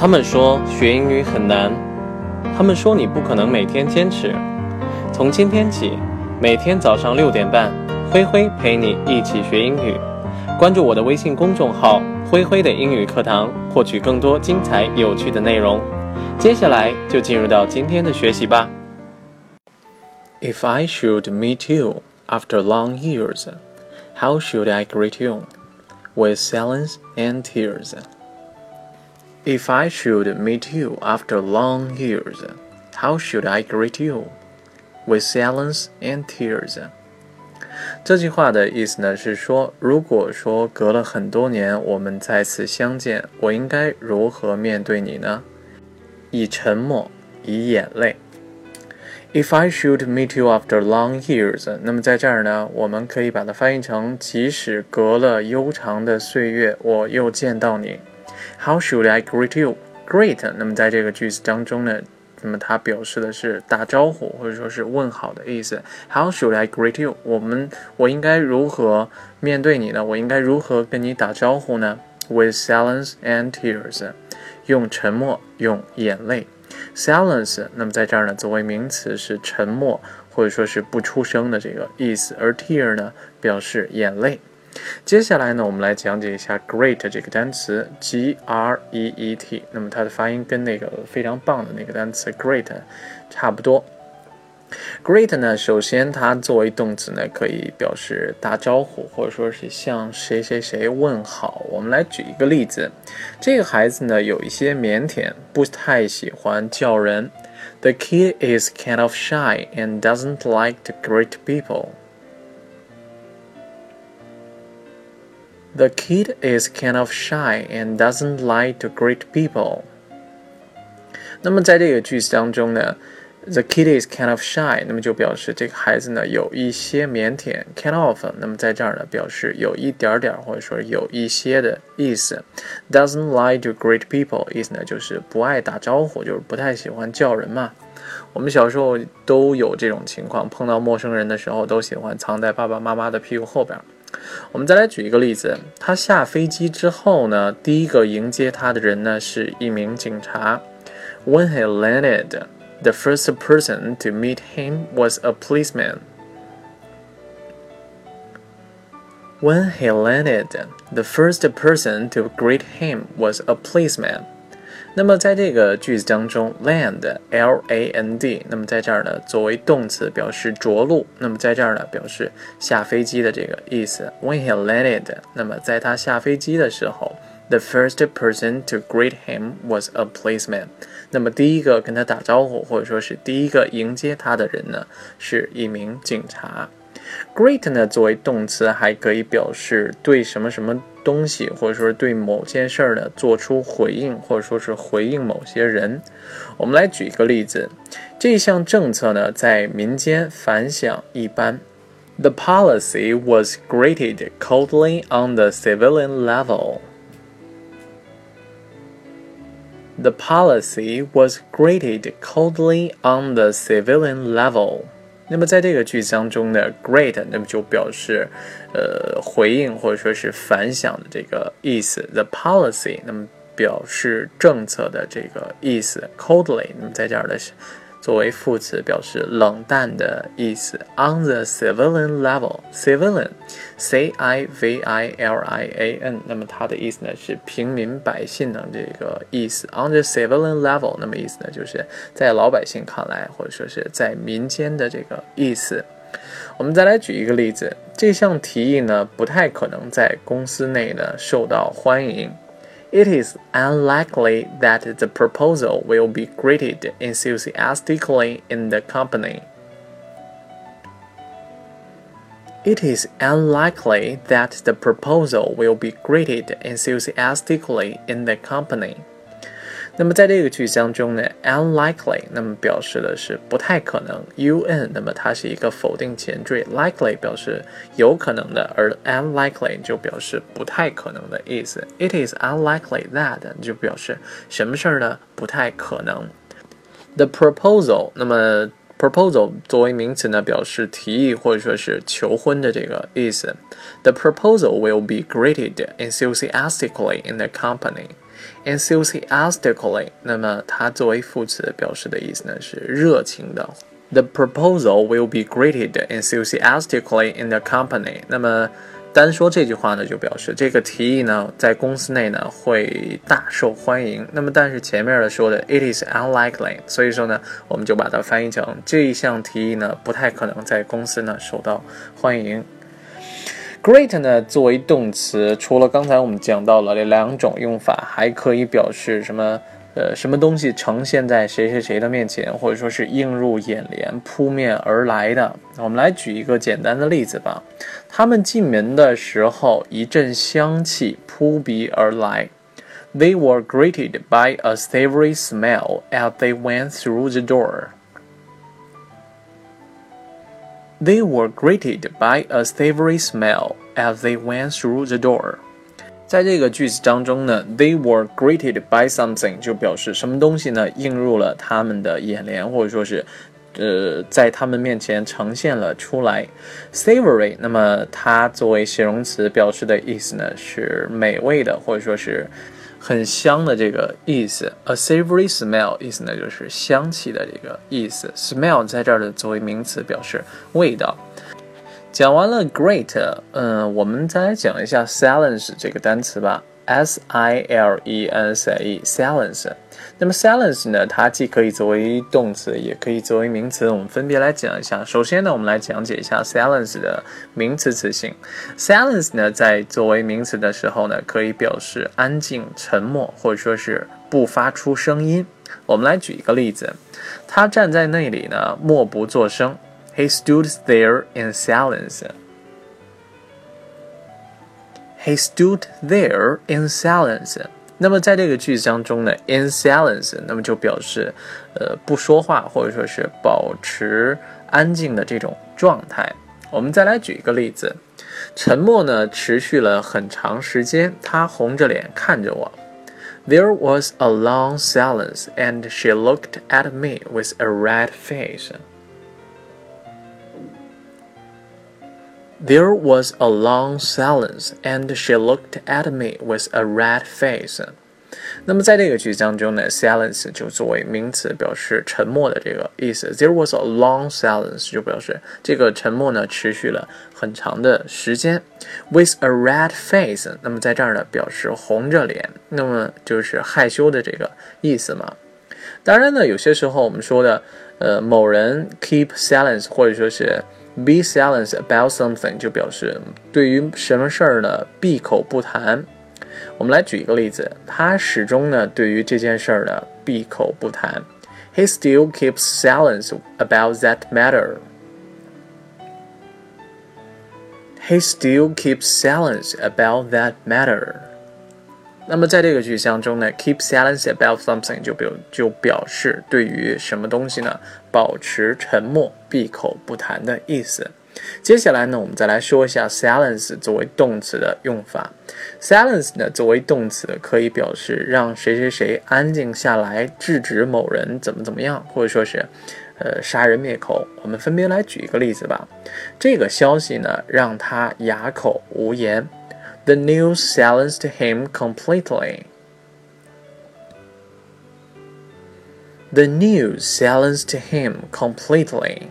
他们说学英语很难，他们说你不可能每天坚持。从今天起，每天早上六点半，灰灰陪你一起学英语。关注我的微信公众号“灰灰的英语课堂”，获取更多精彩有趣的内容。接下来就进入到今天的学习吧。If I should meet you after long years, how should I greet you? With silence and tears. If I should meet you after long years, how should I greet you? With silence and tears. 这句话的意思呢是说，如果说隔了很多年我们再次相见，我应该如何面对你呢？以沉默，以眼泪。If I should meet you after long years，那么在这儿呢，我们可以把它翻译成：即使隔了悠长的岁月，我又见到你。How should I greet you? Greet，那么在这个句子当中呢，那么它表示的是打招呼或者说是问好的意思。How should I greet you？我们我应该如何面对你呢？我应该如何跟你打招呼呢？With silence and tears，用沉默，用眼泪。Silence，那么在这儿呢，作为名词是沉默或者说是不出声的这个意思，而 tear 呢表示眼泪。接下来呢，我们来讲解一下 great 这个单词，G R E E T。那么它的发音跟那个非常棒的那个单词 great 差不多。great 呢，首先它作为动词呢，可以表示打招呼，或者说是向谁谁谁问好。我们来举一个例子，这个孩子呢有一些腼腆，不太喜欢叫人。The kid is kind of shy and doesn't like to greet people. The kid is kind of shy and doesn't like to greet people. 那么在这个句子当中呢，the kid is kind of shy，那么就表示这个孩子呢有一些腼腆，kind of，那么在这儿呢表示有一点点或者说有一些的意思。Doesn't like to greet people，意思呢就是不爱打招呼，就是不太喜欢叫人嘛。我们小时候都有这种情况，碰到陌生人的时候都喜欢藏在爸爸妈妈的屁股后边。我们再来举一个例子，他下飞机之后呢，第一个迎接他的人呢是一名警察。When he landed, the first person to meet him was a policeman. When he landed, the first person to greet him was a policeman. 那么在这个句子当中，land，l a n d，那么在这儿呢，作为动词表示着陆，那么在这儿呢，表示下飞机的这个意思。When he landed，那么在他下飞机的时候，the first person to greet him was a policeman。那么第一个跟他打招呼，或者说是第一个迎接他的人呢，是一名警察。Greet 呢，作为动词还可以表示对什么什么东西，或者说对某件事儿呢做出回应，或者说是回应某些人。我们来举一个例子，这项政策呢在民间反响一般。The policy was greeted coldly on the civilian level. The policy was greeted coldly on the civilian level. 那么在这个句子当中呢，great 那么就表示，呃，回应或者说是反响的这个意思。The policy 那么表示政策的这个意思。Coldly 那么在这儿的是。作为副词表示冷淡的意思。On the civilian level，civilian，c i v i l i a n，那么它的意思呢是平民百姓的这个意思。On the civilian level，那么意思呢就是在老百姓看来，或者说是在民间的这个意思。我们再来举一个例子，这项提议呢不太可能在公司内呢受到欢迎。It is unlikely that the proposal will be greeted enthusiastically in the company. It is unlikely that the proposal will be greeted enthusiastically in the company. 那么在这个句子当中呢，unlikely，那么表示的是不太可能，un，那么它是一个否定前缀，likely 表示有可能的，而 unlikely 就表示不太可能的意思。It is unlikely that 就表示什么事儿呢？不太可能。The proposal，那么 proposal 作为名词呢，表示提议或者说是求婚的这个意思。The proposal will be greeted enthusiastically in the company。enthusiastically，那么它作为副词表示的意思呢是热情的。The proposal will be greeted enthusiastically in the company。那么单说这句话呢，就表示这个提议呢在公司内呢会大受欢迎。那么但是前面的说的 it is unlikely，所以说呢我们就把它翻译成这一项提议呢不太可能在公司呢受到欢迎。Great 呢，作为动词，除了刚才我们讲到了这两种用法，还可以表示什么？呃，什么东西呈现在谁谁谁的面前，或者说是映入眼帘、扑面而来的？我们来举一个简单的例子吧。他们进门的时候，一阵香气扑鼻而来。They were greeted by a savory smell as they went through the door. They were greeted by a savory smell as they went through the door. 在这个句子当中呢，they were greeted by something 就表示什么东西呢映入了他们的眼帘，或者说是，呃，在他们面前呈现了出来。savory 那么它作为形容词表示的意思呢是美味的，或者说是。很香的这个意思，a savory smell 意思呢就是香气的这个意思。smell 在这儿的作为名词表示味道。讲完了 great，嗯，我们再来讲一下 silence 这个单词吧。S i l e n c e，silence。那么 silence 呢，它既可以作为动词，也可以作为名词。我们分别来讲一下。首先呢，我们来讲解一下 silence 的名词词性。silence 呢，在作为名词的时候呢，可以表示安静、沉默，或者说是不发出声音。我们来举一个例子，他站在那里呢，默不作声。He stood there in silence. He stood there in silence. 那么在这个句子当中呢，in silence，那么就表示，呃，不说话或者说是保持安静的这种状态。我们再来举一个例子，沉默呢持续了很长时间，他红着脸看着我。There was a long silence, and she looked at me with a red face. There was a long silence, and she looked at me with a red face. 那么在这个句子当中呢，silence 就作为名词表示沉默的这个意思。There was a long silence 就表示这个沉默呢持续了很长的时间。With a red face，那么在这儿呢表示红着脸，那么就是害羞的这个意思嘛。当然呢，有些时候我们说的，呃，某人 keep silence，或者说是。Be silent about something 就表示对于什么事儿呢闭口不谈。我们来举一个例子，他始终呢对于这件事儿呢闭口不谈。He still keeps silence about that matter. He still keeps silence about that matter. 那么在这个句型中呢，keep silence about something 就表就表示对于什么东西呢，保持沉默、闭口不谈的意思。接下来呢，我们再来说一下 silence 作为动词的用法。silence 呢作为动词可以表示让谁谁谁安静下来，制止某人怎么怎么样，或者说是呃杀人灭口。我们分别来举一个例子吧。这个消息呢让他哑口无言。The news silenced him completely. The news silenced him completely.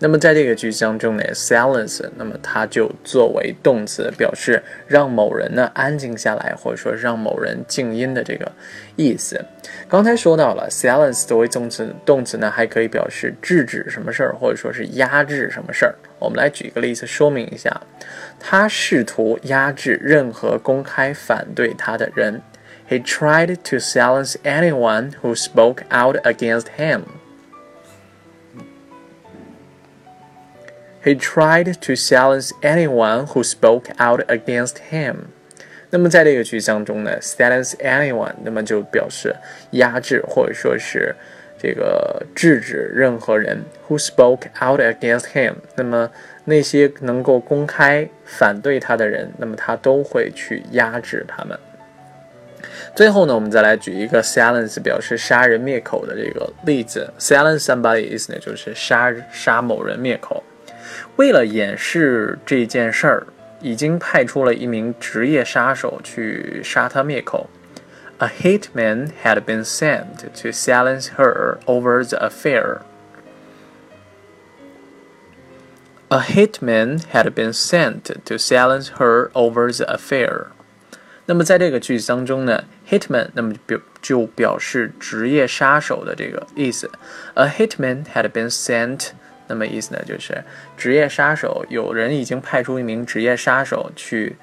那么在这个句子当中呢，silence，那么它就作为动词，表示让某人呢安静下来，或者说让某人静音的这个意思。刚才说到了，silence 作为动词，动词呢还可以表示制止什么事儿，或者说是压制什么事儿。我们来举一个例子说明一下，他试图压制任何公开反对他的人。He tried to silence anyone who spoke out against him. He tried to silence anyone who spoke out against him。那么在这个句子当中呢，silence anyone，那么就表示压制或者说是 这个制止任何人 who spoke out against him。那么那些能够公开反对他的人，那么他都会去压制他们。最后呢，我们再来举一个 silence 表示杀人灭口的这个例子。silence somebody 意思呢就是杀杀某人灭口。为了掩饰这件事儿，已经派出了一名职业杀手去杀他灭口。A hitman had been sent to silence her over the affair. A hitman had been sent to silence her over the affair. 那么在这个句子当中呢，hitman 那么表就表示职业杀手的这个意思。A hitman had been sent，那么意思呢就是职业杀手，有人已经派出一名职业杀手去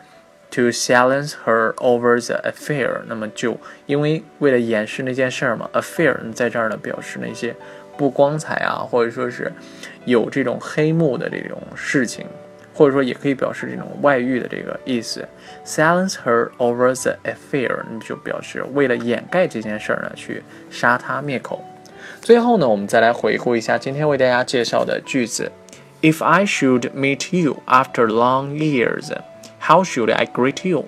to silence her over the affair。那么就因为为了掩饰那件事儿嘛，affair 在这儿呢表示那些不光彩啊，或者说是有这种黑幕的这种事情。或者说也可以表示这种外遇的这个意思。Silence her over the affair，你就表示为了掩盖这件事儿呢，去杀她灭口。最后呢，我们再来回顾一下今天为大家介绍的句子。If I should meet you after long years, how should I greet you?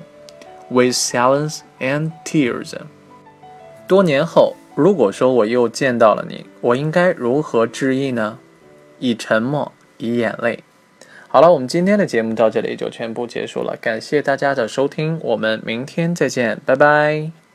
With silence and tears. 多年后，如果说我又见到了你，我应该如何致意呢？以沉默，以眼泪。好了，我们今天的节目到这里就全部结束了，感谢大家的收听，我们明天再见，拜拜。